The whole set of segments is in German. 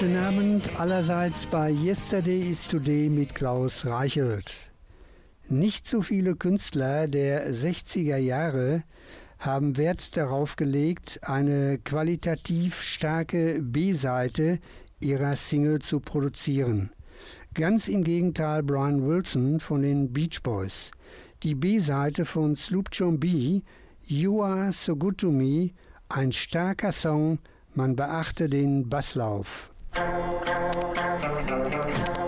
Guten Abend allerseits bei Yesterday is Today mit Klaus Reichelt. Nicht so viele Künstler der 60er Jahre haben Wert darauf gelegt, eine qualitativ starke B-Seite ihrer Single zu produzieren. Ganz im Gegenteil Brian Wilson von den Beach Boys. Die B-Seite von Sloop John B, You Are So Good To Me, ein starker Song, man beachte den Basslauf. Thank you.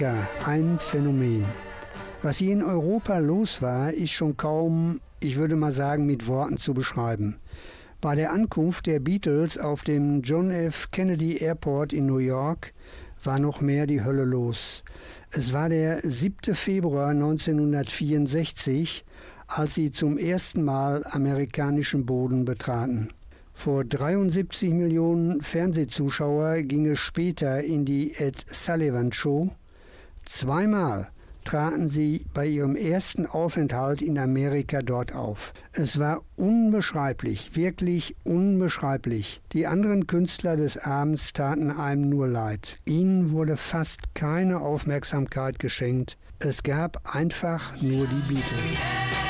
Amerika, ein Phänomen. Was hier in Europa los war, ist schon kaum, ich würde mal sagen, mit Worten zu beschreiben. Bei der Ankunft der Beatles auf dem John F. Kennedy Airport in New York war noch mehr die Hölle los. Es war der 7. Februar 1964, als sie zum ersten Mal amerikanischen Boden betraten. Vor 73 Millionen Fernsehzuschauer ging es später in die Ed Sullivan Show. Zweimal traten sie bei ihrem ersten Aufenthalt in Amerika dort auf. Es war unbeschreiblich, wirklich unbeschreiblich. Die anderen Künstler des Abends taten einem nur leid. Ihnen wurde fast keine Aufmerksamkeit geschenkt. Es gab einfach nur die Beatles.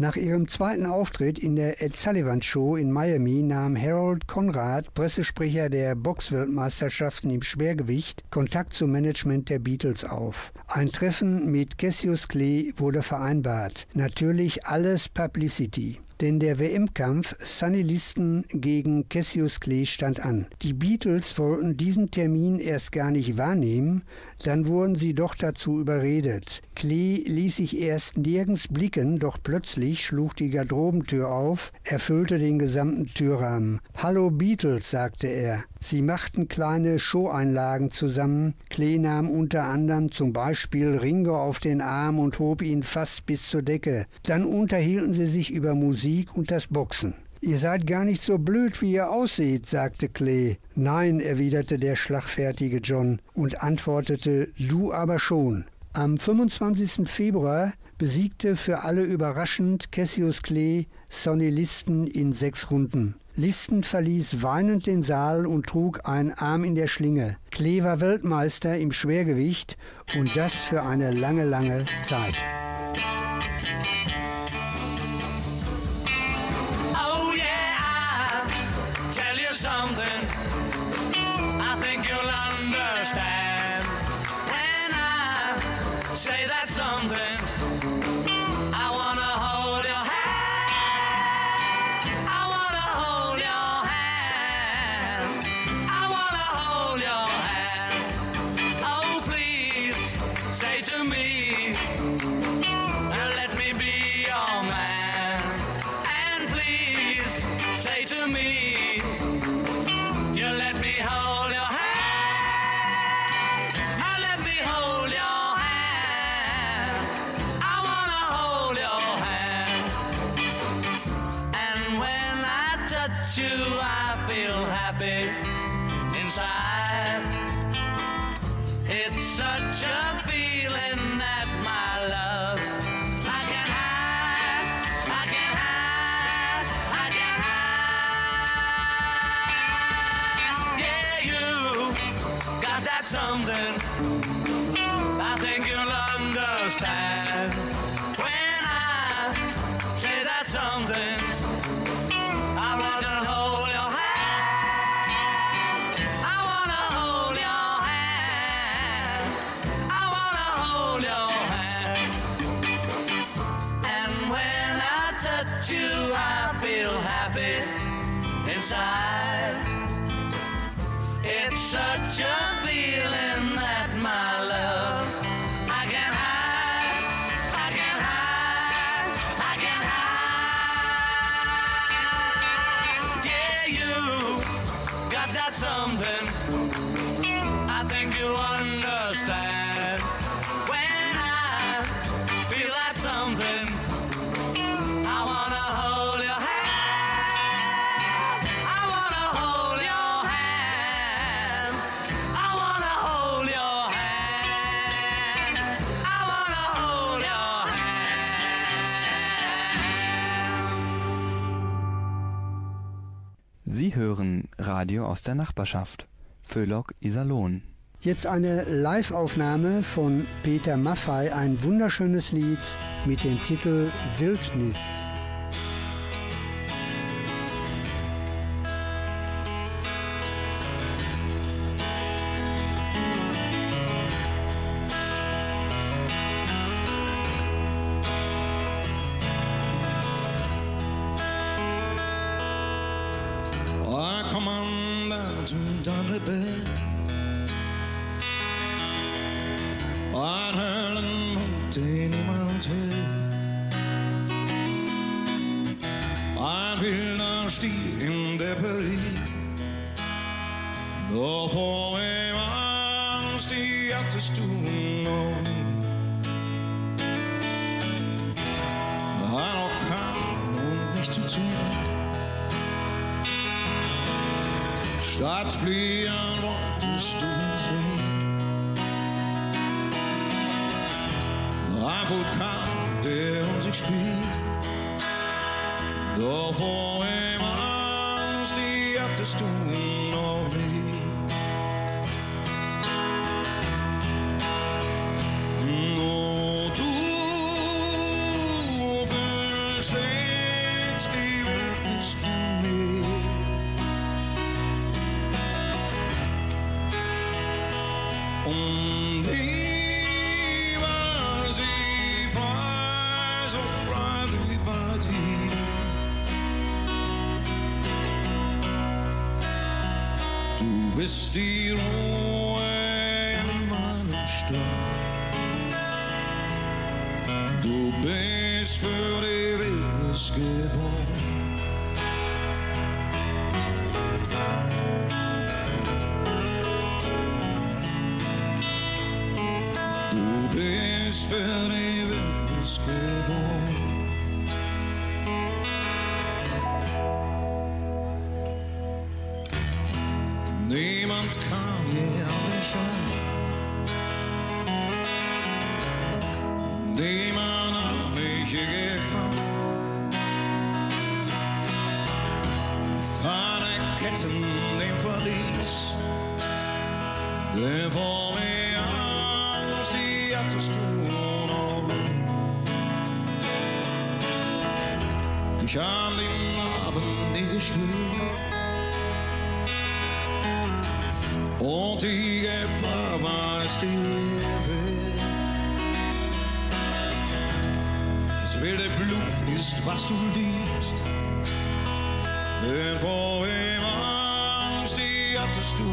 Nach ihrem zweiten Auftritt in der Ed Sullivan Show in Miami nahm Harold Conrad, Pressesprecher der Boxweltmeisterschaften im Schwergewicht, Kontakt zum Management der Beatles auf. Ein Treffen mit Cassius Clay wurde vereinbart. Natürlich alles Publicity. Denn der WM-Kampf Sunny Liston gegen Cassius Clay stand an. Die Beatles wollten diesen Termin erst gar nicht wahrnehmen, dann wurden sie doch dazu überredet. Clay ließ sich erst nirgends blicken, doch plötzlich schlug die Garderobentür auf, erfüllte den gesamten Türrahmen. Hallo Beatles, sagte er. Sie machten kleine Showeinlagen zusammen. Clay nahm unter anderem zum Beispiel Ringo auf den Arm und hob ihn fast bis zur Decke. Dann unterhielten sie sich über Musik und das Boxen. Ihr seid gar nicht so blöd, wie ihr aussieht, sagte Clay. Nein, erwiderte der schlagfertige John und antwortete, du aber schon. Am 25. Februar besiegte für alle überraschend Cassius Clay Sonny Liston in sechs Runden. Liston verließ weinend den Saal und trug einen Arm in der Schlinge. Clay war Weltmeister im Schwergewicht und das für eine lange, lange Zeit. Understand aus der Nachbarschaft. Föhlock Iserlohn. Jetzt eine Live-Aufnahme von Peter Maffei, ein wunderschönes Lied mit dem Titel Wildnis. Nicht zu zählen. Statt fliehen wolltest du sehen. Ein Vulkan, der um sich spielt. Doch vor ihm Angst, die hattest du noch nie. Der vor mir Angst, die du noch nie. Dich an den Abend nie gestört. Und die Gefahr es dir. Das wilde Blut ist, was du liebst. Denn vor ihm Angst, die hattest du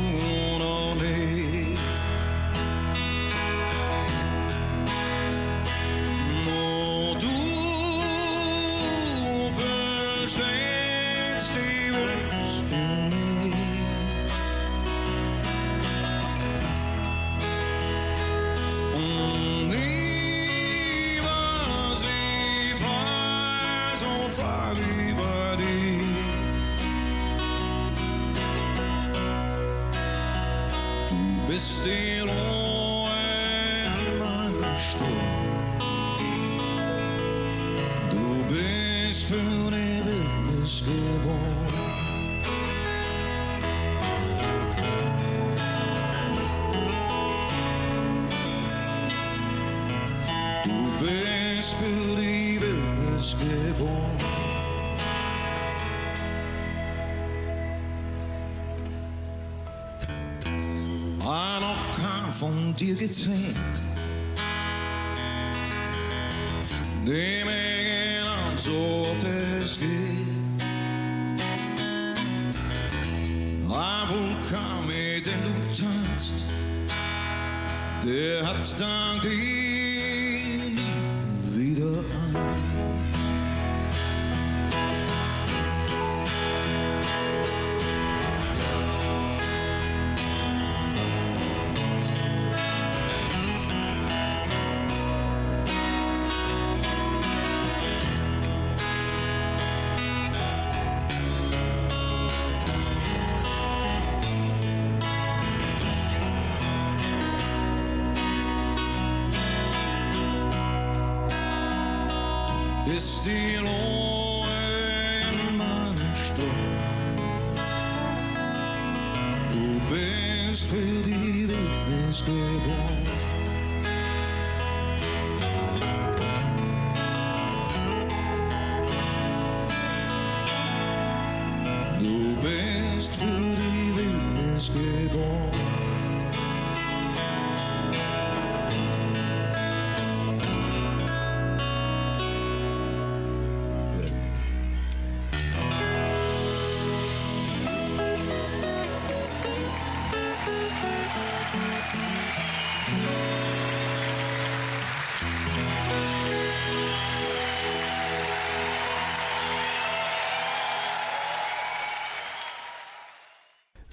noch nicht. Orkan von dir gezähmt, dem ich an, so oft es geht. Ein Vulkan, mit dem du tanzt, der hat dank dir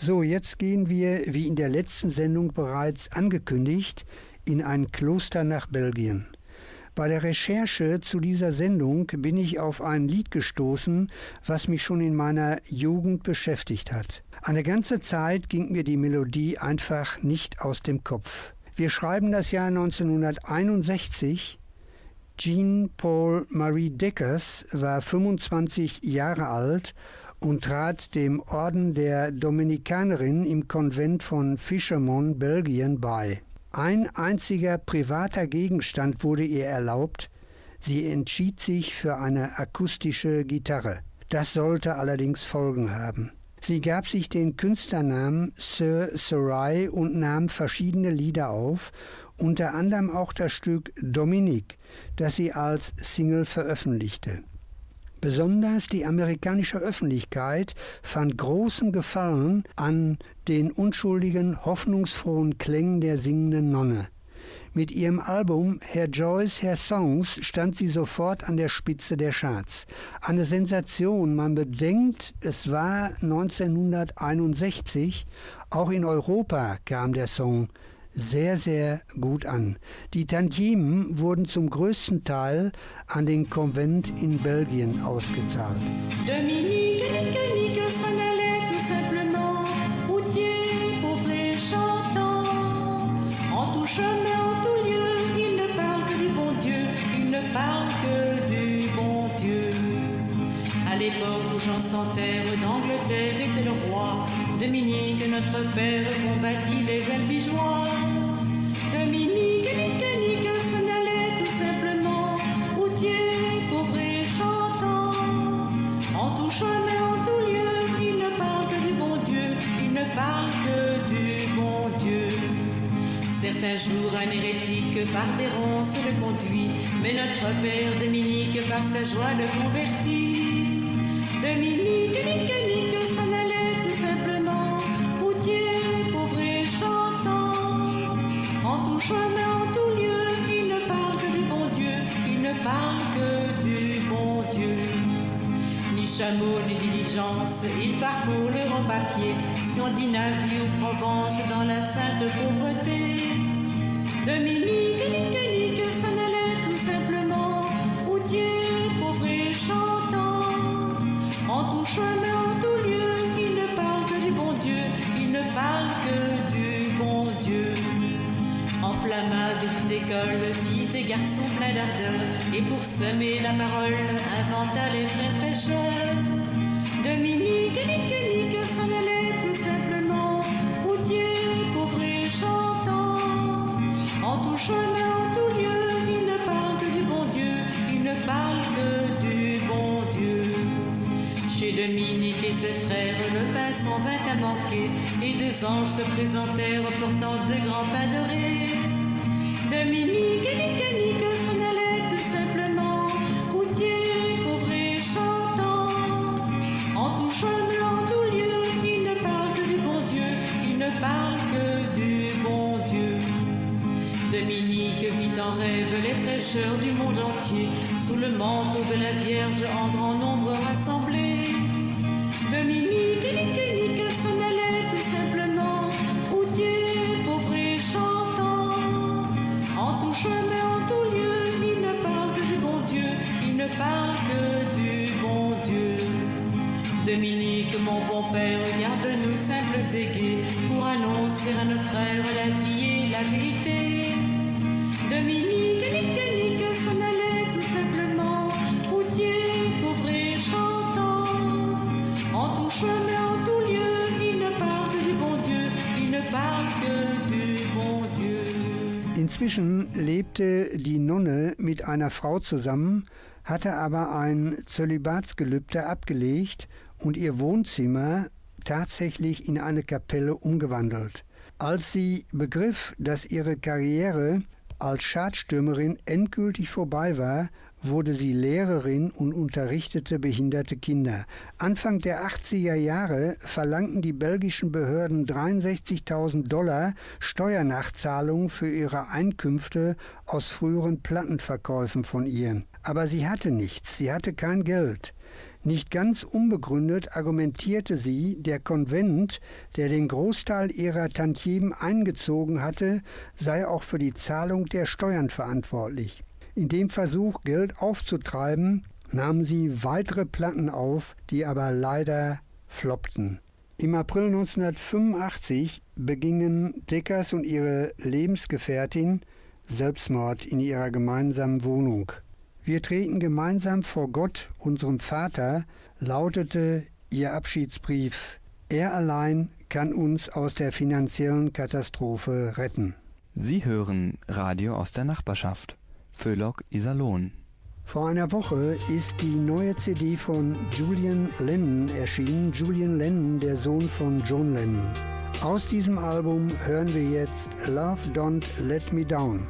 So, jetzt gehen wir, wie in der letzten Sendung bereits angekündigt, in ein Kloster nach Belgien. Bei der Recherche zu dieser Sendung bin ich auf ein Lied gestoßen, was mich schon in meiner Jugend beschäftigt hat. Eine ganze Zeit ging mir die Melodie einfach nicht aus dem Kopf. Wir schreiben das Jahr 1961. Jean Paul Marie Deckers war 25 Jahre alt und trat dem Orden der Dominikanerin im Konvent von Fischermont, Belgien, bei. Ein einziger privater Gegenstand wurde ihr erlaubt, sie entschied sich für eine akustische Gitarre. Das sollte allerdings Folgen haben. Sie gab sich den Künstlernamen Sir Sarai und nahm verschiedene Lieder auf, unter anderem auch das Stück Dominique, das sie als Single veröffentlichte. Besonders die amerikanische Öffentlichkeit fand großen Gefallen an den unschuldigen, hoffnungsfrohen Klängen der singenden Nonne. Mit ihrem Album Herr Joyce, Herr Songs stand sie sofort an der Spitze der Charts. Eine Sensation, man bedenkt, es war 1961, auch in Europa kam der Song sehr, sehr gut an. Die Tantiemen wurden zum größten Teil an den Konvent in Belgien ausgezahlt. Dominique, Nique, Nique s'en allait tout simplement, routier, pauvre et chantant. En tout chemin, en tout lieu, il ne parle que du bon Dieu, il ne parle que du bon Dieu. À l'époque où Jean sans terre d'Angleterre était le roi, Dominique, notre père, combattit les albigeois. Certains jours, un hérétique par des ronces le conduit, mais notre père Dominique par sa joie le convertit. Dominique, Nique, Nique s'en allait tout simplement, routier, pauvre et chantant. En tout chemin, en tout lieu, il ne parle que du bon Dieu, il ne parle que du bon Dieu. Ni chameau, ni diligence, il parcourt l'Europe à pied, Scandinavie ou Provence dans la sainte pauvreté. Dominique, Nique, Nique s'en allait tout simplement, routier, pauvre et chantant. En tout chemin, en tout lieu, il ne parle que du bon Dieu, il ne parle que du bon Dieu. Enflammade de toute école, fils et garçons pleins d'ardeur, et pour semer la parole, inventa les frères prêcheurs. Ses frères, le pain s'en vint à manquer, et deux anges se présentèrent portant de grands pains dorés. Dominique et Nique, Nique s'en allait tout simplement, routier, pauvre et chantant. En tout chemin, en tout lieu, il ne parle que du bon Dieu, il ne parle que du bon Dieu. Dominique vit en rêve les prêcheurs du monde entier, sous le manteau de la Vierge en grand nombre rassemblés. Inzwischen lebte die Nonne mit einer Frau zusammen, hatte aber ein Zölibatsgelübde abgelegt und ihr Wohnzimmer tatsächlich in eine Kapelle umgewandelt. Als sie begriff, dass ihre Karriere als Schadstürmerin endgültig vorbei war, wurde sie Lehrerin und unterrichtete behinderte Kinder. Anfang der 80er Jahre verlangten die belgischen Behörden 63.000 Dollar Steuernachzahlung für ihre Einkünfte aus früheren Plattenverkäufen von ihr. Aber sie hatte nichts, sie hatte kein Geld. Nicht ganz unbegründet argumentierte sie, der Konvent, der den Großteil ihrer Tantiemen eingezogen hatte, sei auch für die Zahlung der Steuern verantwortlich. In dem Versuch, Geld aufzutreiben, nahmen sie weitere Platten auf, die aber leider floppten. Im April 1985 begingen Deckers und ihre Lebensgefährtin Selbstmord in ihrer gemeinsamen Wohnung. Wir treten gemeinsam vor Gott, unserem Vater, lautete ihr Abschiedsbrief. Er allein kann uns aus der finanziellen Katastrophe retten. Sie hören Radio aus der Nachbarschaft. Föhlock Iserlohn. Vor einer Woche ist die neue CD von Julian Lennon erschienen. Julian Lennon, der Sohn von John Lennon. Aus diesem Album hören wir jetzt Love Don't Let Me Down.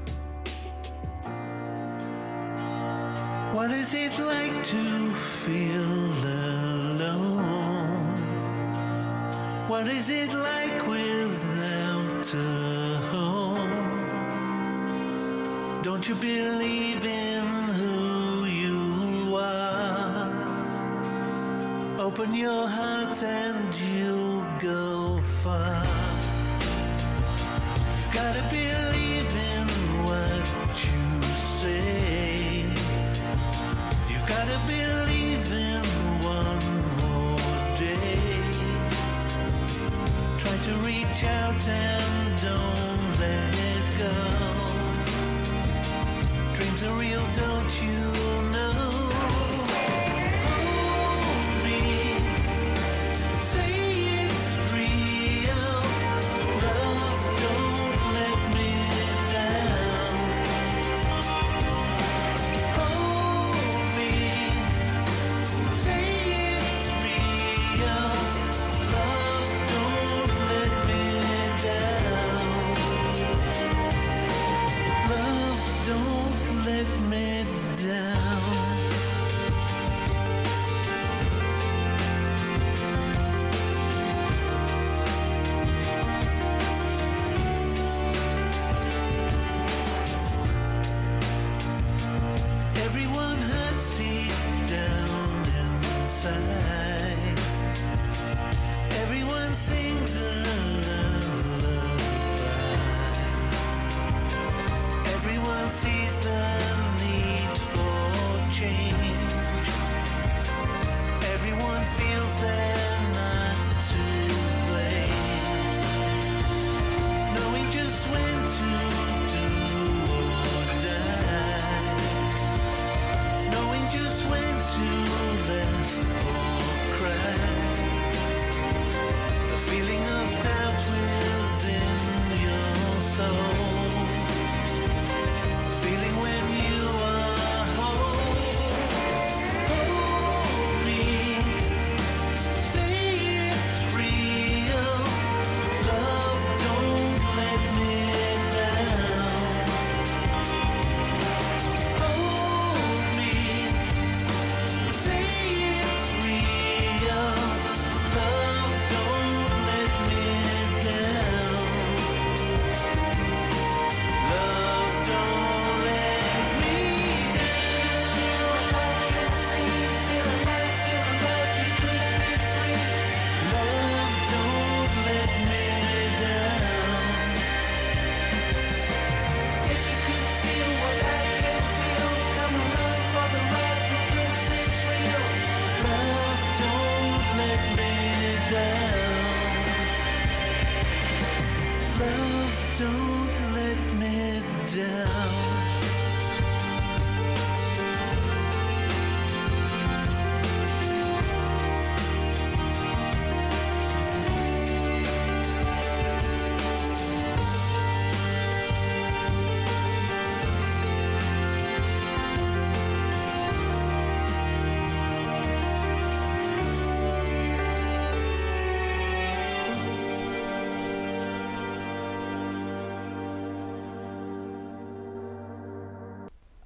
What is it like to feel alone? What is it like without a Don't you believe in who you are? Open your heart and you'll go far. You've gotta believe in you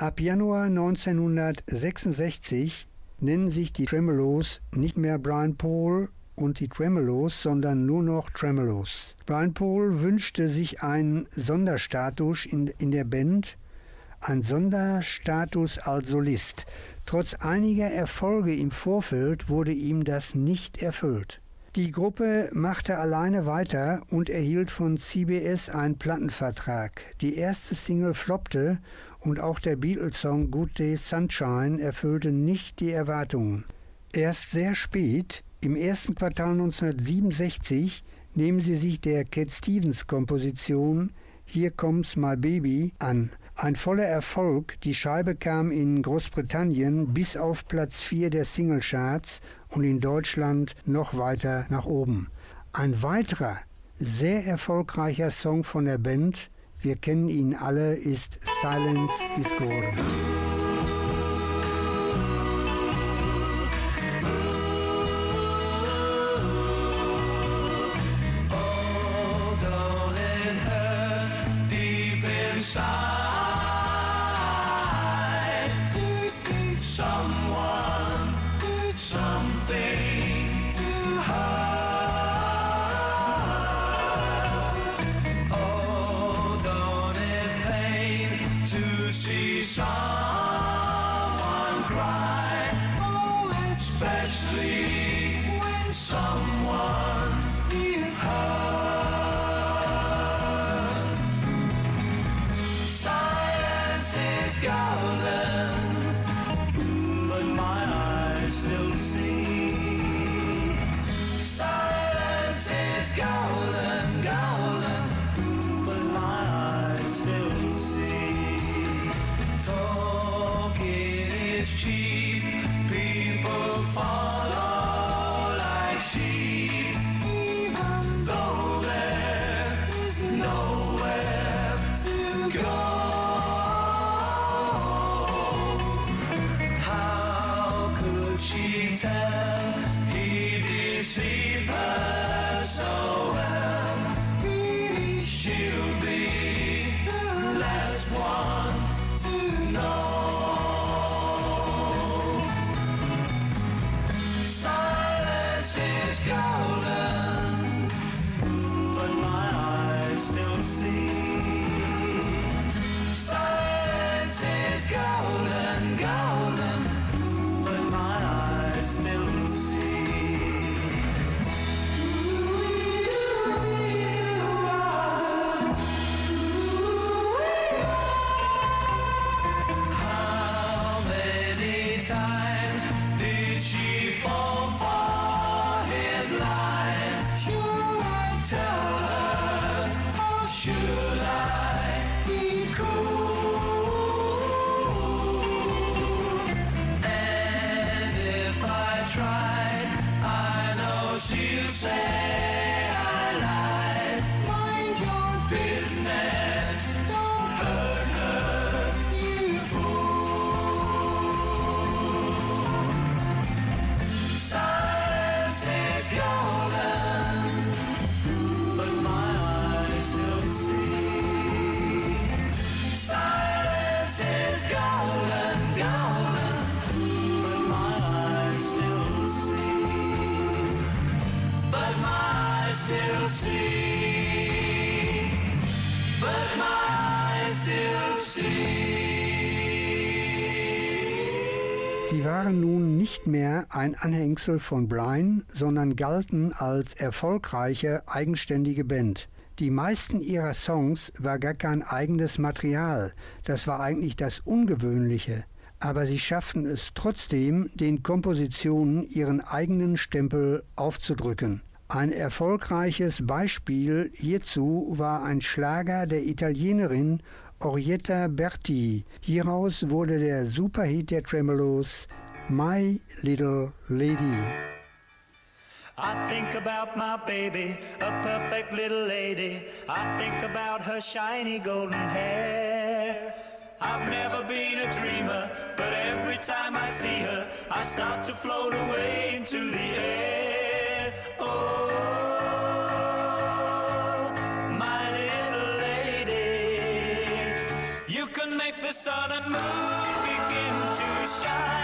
Ab Januar 1966 nennen sich die Tremolos nicht mehr Brian Paul und die Tremolos, sondern nur noch Tremolos. Brian Paul wünschte sich einen Sonderstatus in, in der Band, ein Sonderstatus als Solist. Trotz einiger Erfolge im Vorfeld wurde ihm das nicht erfüllt. Die Gruppe machte alleine weiter und erhielt von CBS einen Plattenvertrag. Die erste Single floppte und auch der Beatles-Song Good Day Sunshine erfüllte nicht die Erwartungen. Erst sehr spät, im ersten Quartal 1967, nehmen sie sich der Cat Stevens Komposition Here Comes My Baby an. Ein voller Erfolg, die Scheibe kam in Großbritannien bis auf Platz 4 der Singlecharts und in Deutschland noch weiter nach oben. Ein weiterer sehr erfolgreicher Song von der Band, wir kennen ihn alle, ist Silence is Golden. deep cry? Oh, especially when someone mehr ein Anhängsel von Brian, sondern galten als erfolgreiche, eigenständige Band. Die meisten ihrer Songs war gar kein eigenes Material, das war eigentlich das Ungewöhnliche, aber sie schafften es trotzdem, den Kompositionen ihren eigenen Stempel aufzudrücken. Ein erfolgreiches Beispiel hierzu war ein Schlager der Italienerin Orietta Berti. Hieraus wurde der Superhit der Tremolos My Little Lady. I think about my baby, a perfect little lady. I think about her shiny golden hair. I've never been a dreamer, but every time I see her, I start to float away into the air. Oh, my little lady, you can make the sun and moon begin to shine.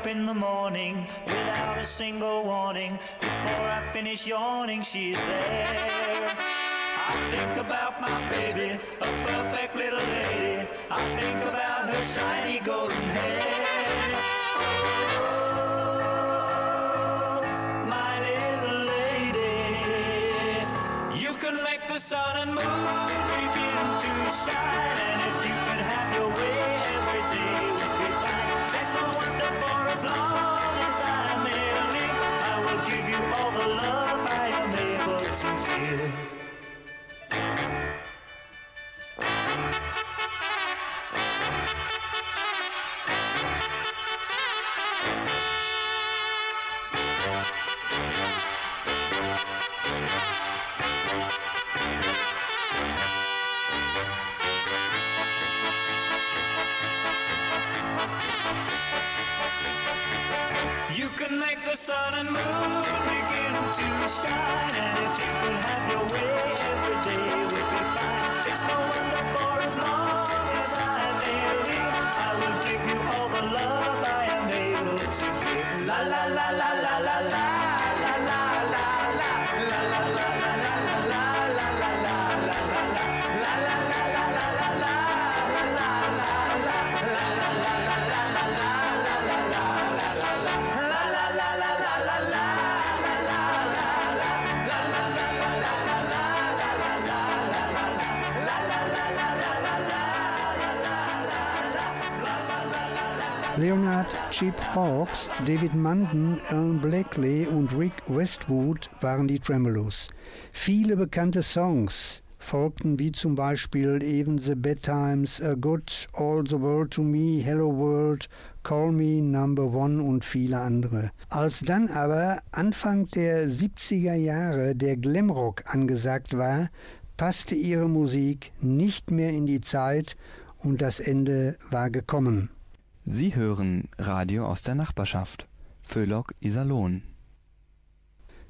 Up in the morning without a single warning. Before I finish yawning, she's there. I think about my baby, a perfect little lady. I think about her shiny golden hair. Oh, my little lady. You can make the sun and moon begin to shine. All the love I am able to give. You can make the sun and moon begin to shine. And if you could have your way, every day would be fine. It's no wonder for as long as I may live, I will give you all the love I am able to give. La la la la la la la. La Leonard Chip Hawks, David Munden, Alan Blackley und Rick Westwood waren die Tremolos. Viele bekannte Songs folgten wie zum Beispiel Even the Bad Times, A Good, All the World to Me, Hello World, Call Me Number One und viele andere. Als dann aber Anfang der 70er Jahre der Glamrock angesagt war, passte ihre Musik nicht mehr in die Zeit und das Ende war gekommen. Sie hören Radio aus der Nachbarschaft. Föhlock Iserlohn.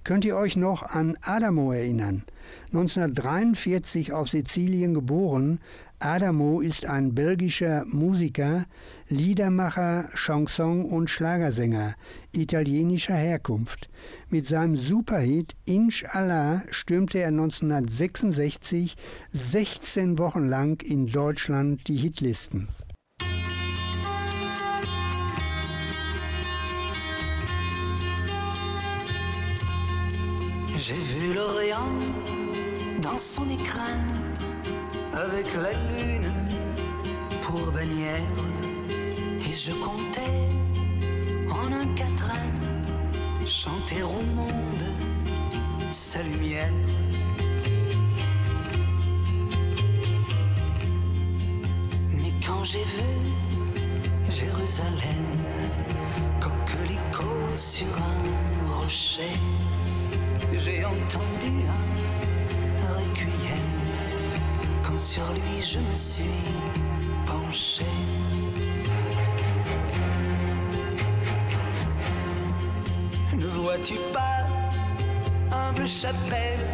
Könnt ihr euch noch an Adamo erinnern? 1943 auf Sizilien geboren, Adamo ist ein belgischer Musiker, Liedermacher, Chanson- und Schlagersänger italienischer Herkunft. Mit seinem Superhit Inshallah stürmte er 1966 16 Wochen lang in Deutschland die Hitlisten. J'ai vu l'Orient dans son écrin avec la lune pour bannière et je comptais en un quatrain chanter au monde sa lumière. Mais quand j'ai vu Jérusalem, coquelicot sur un rocher, j'ai entendu un requiem quand sur lui je me suis penché. Ne vois-tu pas, humble chapelle,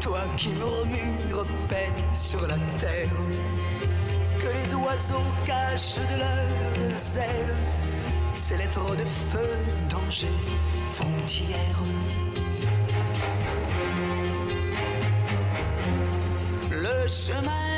toi qui murmures paix sur la terre, que les oiseaux cachent de leurs ailes ces lettres de feu, danger, frontières. 什么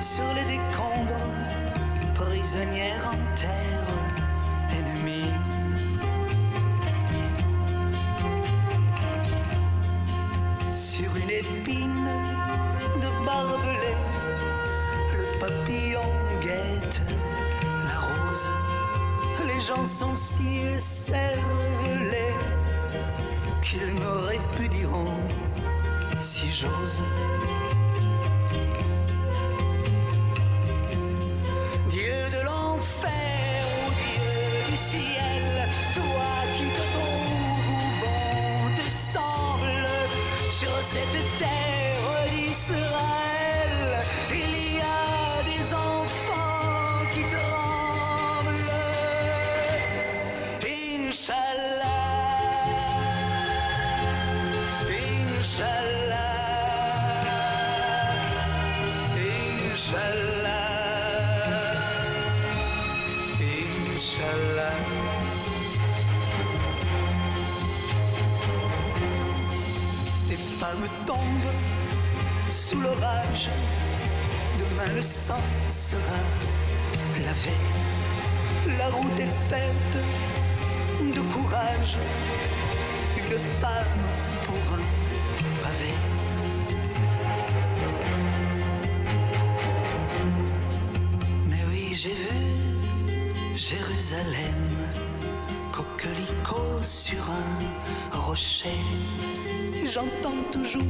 sur les décombres, prisonnière en terre ennemie. Sur une épine de barbelé, le papillon guette la rose. Les gens sont si cervelés qu'ils me répudieront si j'ose. Cette terre Les femmes tombent sous l'orage. Demain le sang sera lavé. La route est faite de courage. Une femme pour un pavé. Mais oui, j'ai vu Jérusalem, coquelicot sur un rocher. J'entends toujours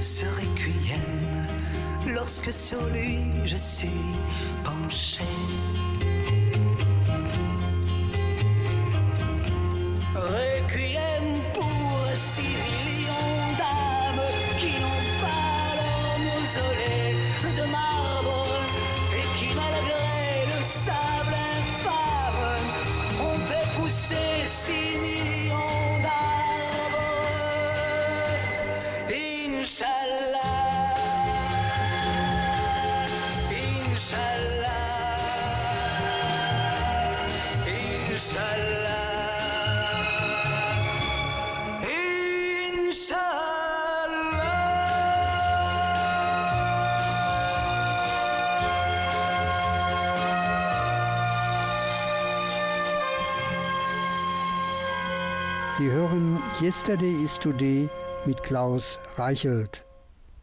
ce requiem lorsque sur lui je suis penché. Yesterday is Today mit Klaus Reichelt.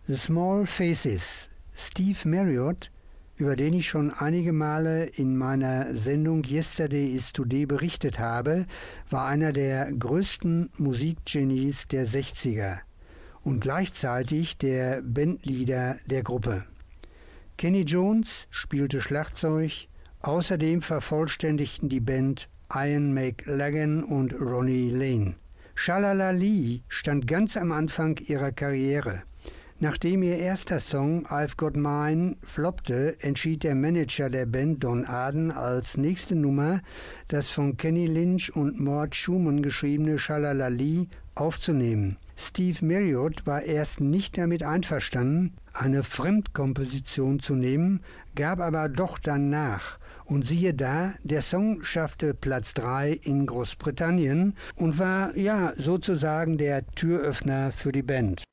The Small Faces. Steve Marriott, über den ich schon einige Male in meiner Sendung Yesterday is Today berichtet habe, war einer der größten Musikgenies der 60er und gleichzeitig der Bandleader der Gruppe. Kenny Jones spielte Schlagzeug, außerdem vervollständigten die Band Ian McLagan und Ronnie Lane. Shalalali stand ganz am Anfang ihrer Karriere. Nachdem ihr erster Song I've Got Mine floppte, entschied der Manager der Band Don Arden als nächste Nummer das von Kenny Lynch und Mort Schumann geschriebene Shalalali aufzunehmen. Steve Marriott war erst nicht damit einverstanden, eine Fremdkomposition zu nehmen, gab aber doch dann nach. Und siehe da, der Song schaffte Platz 3 in Großbritannien und war ja sozusagen der Türöffner für die Band.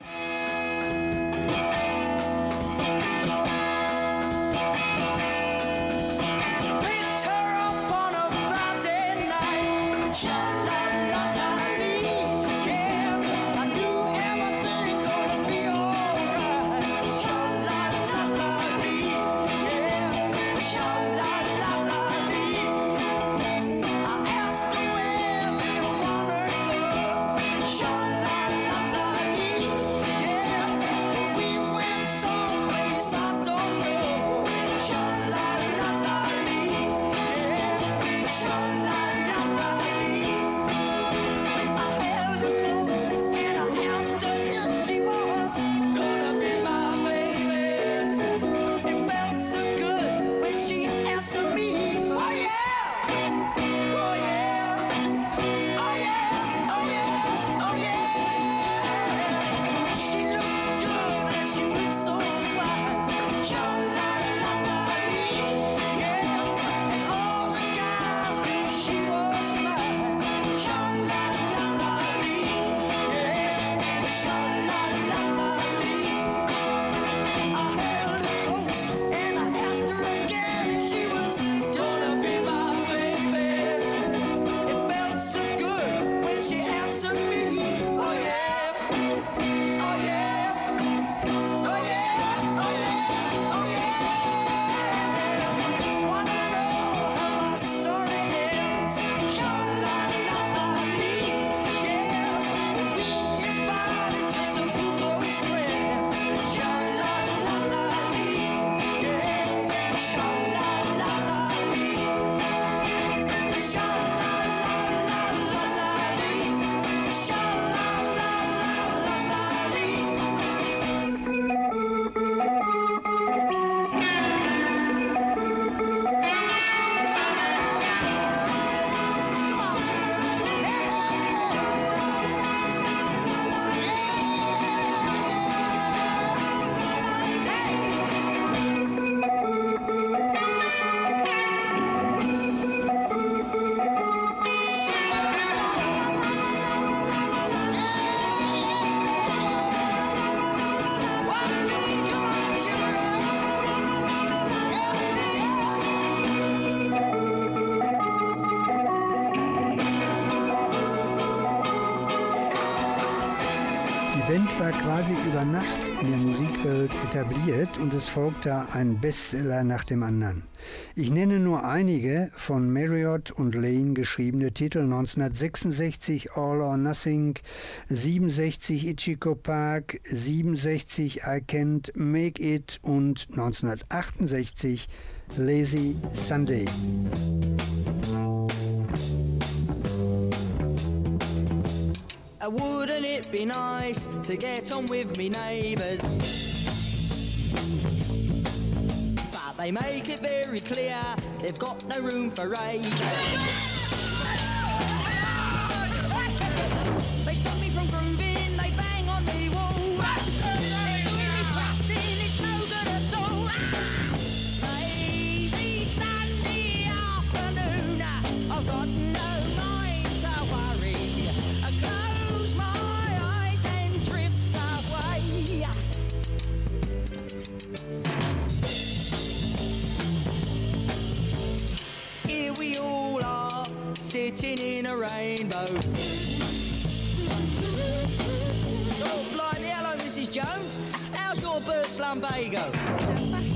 Über Nacht in der Musikwelt etabliert und es folgte ein Bestseller nach dem anderen. Ich nenne nur einige von Marriott und Lane geschriebene Titel 1966 All or Nothing, 67 Ichiko Park, 67 I Can't Make It und 1968 Lazy Sunday. Wouldn't it be nice to get on with me neighbours? But they make it very clear they've got no room for ravers. In a rainbow. Oh, blimey, hello, Mrs. Jones. How's your bird slumbago?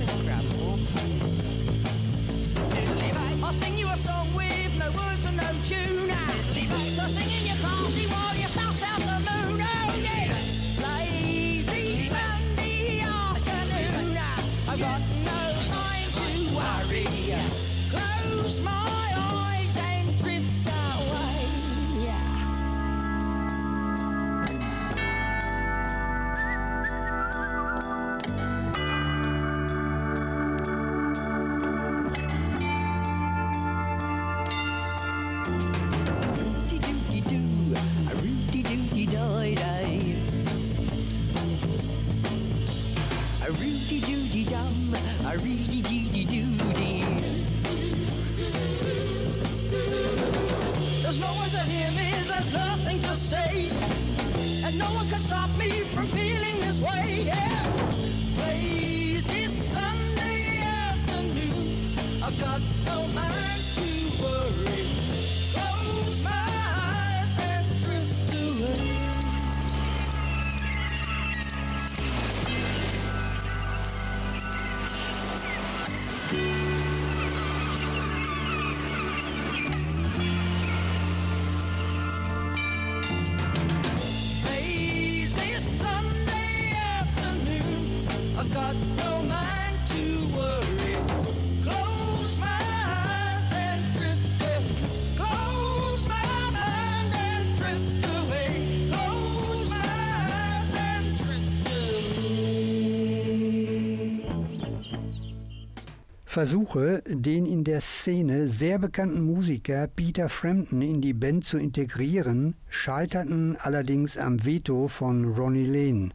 Versuche, den in der Szene sehr bekannten Musiker Peter Frampton in die Band zu integrieren, scheiterten allerdings am Veto von Ronnie Lane,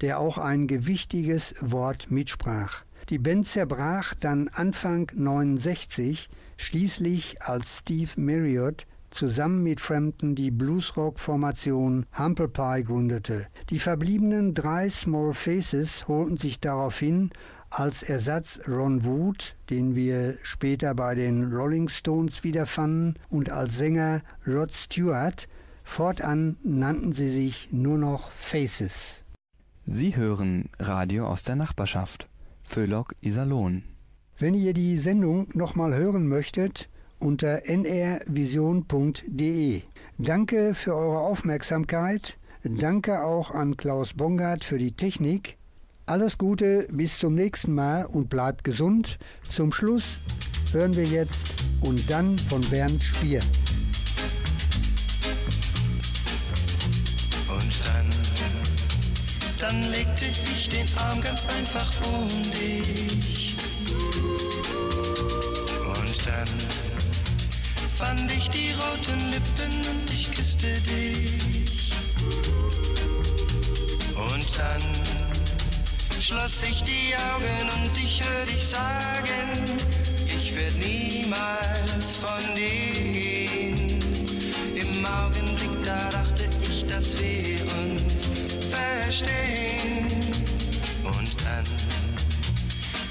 der auch ein gewichtiges Wort mitsprach. Die Band zerbrach dann Anfang 69, schließlich als Steve Marriott zusammen mit Frampton die Bluesrock-Formation Humble Pie gründete. Die verbliebenen drei Small Faces holten sich daraufhin als Ersatz Ron Wood, den wir später bei den Rolling Stones wiederfanden, und als Sänger Rod Stewart. Fortan nannten sie sich nur noch Faces. Sie hören Radio aus der Nachbarschaft. Föhlock Iserlohn. Wenn ihr die Sendung nochmal hören möchtet, unter nrvision.de. Danke für eure Aufmerksamkeit. Danke auch an Klaus Bongard für die Technik. Alles Gute, bis zum nächsten Mal und bleibt gesund. Zum Schluss hören wir jetzt und dann von Bernd Spier. Und dann, dann legte ich den Arm ganz einfach um dich. Und dann fand ich die roten Lippen und ich küsste dich. Und dann schloss ich die Augen und ich hör dich sagen, ich werd niemals von dir gehen. Im Augenblick da dachte ich, dass wir uns verstehen. Und dann,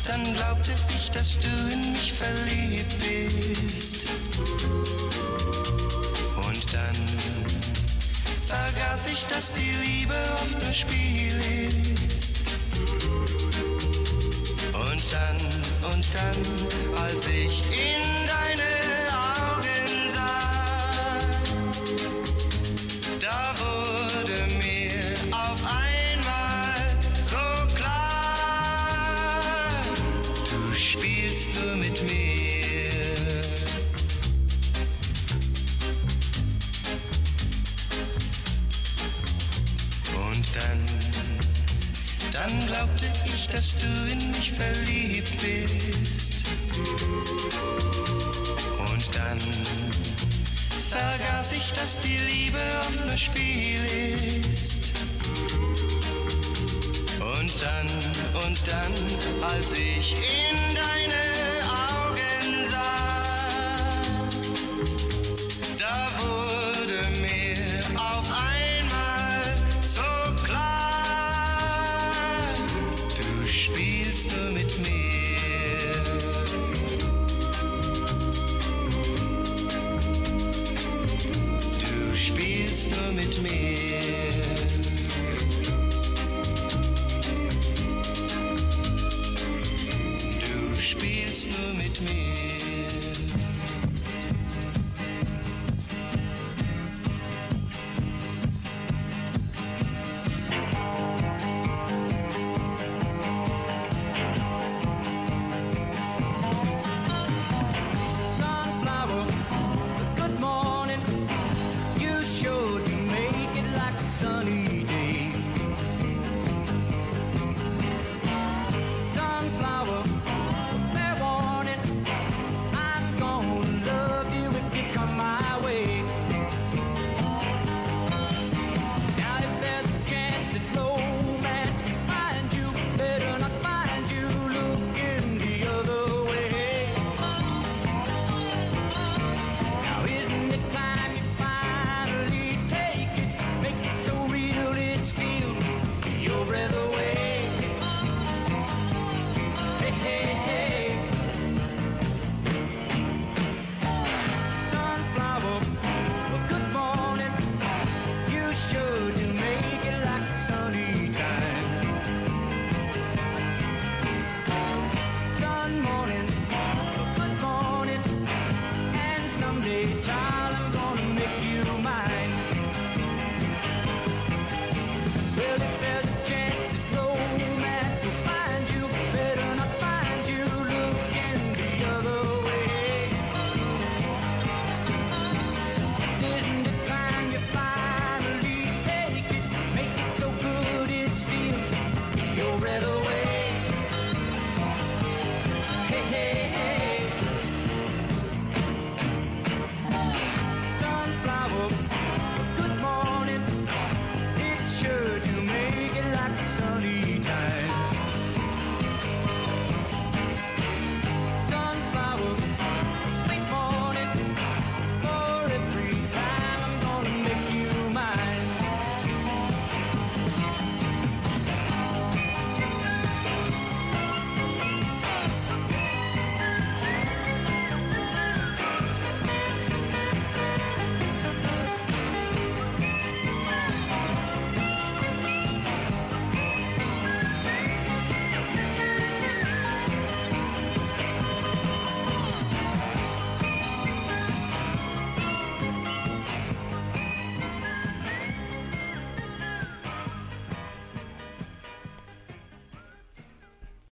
dann glaubte ich, dass du in mich verliebt bist. Und dann vergaß ich, dass die Liebe oft nur Spiel ist. Dann, und dann, als ich in dass du in mich verliebt bist. Und dann vergaß ich, dass die Liebe oft nur Spiel ist. Und dann, und dann, als ich in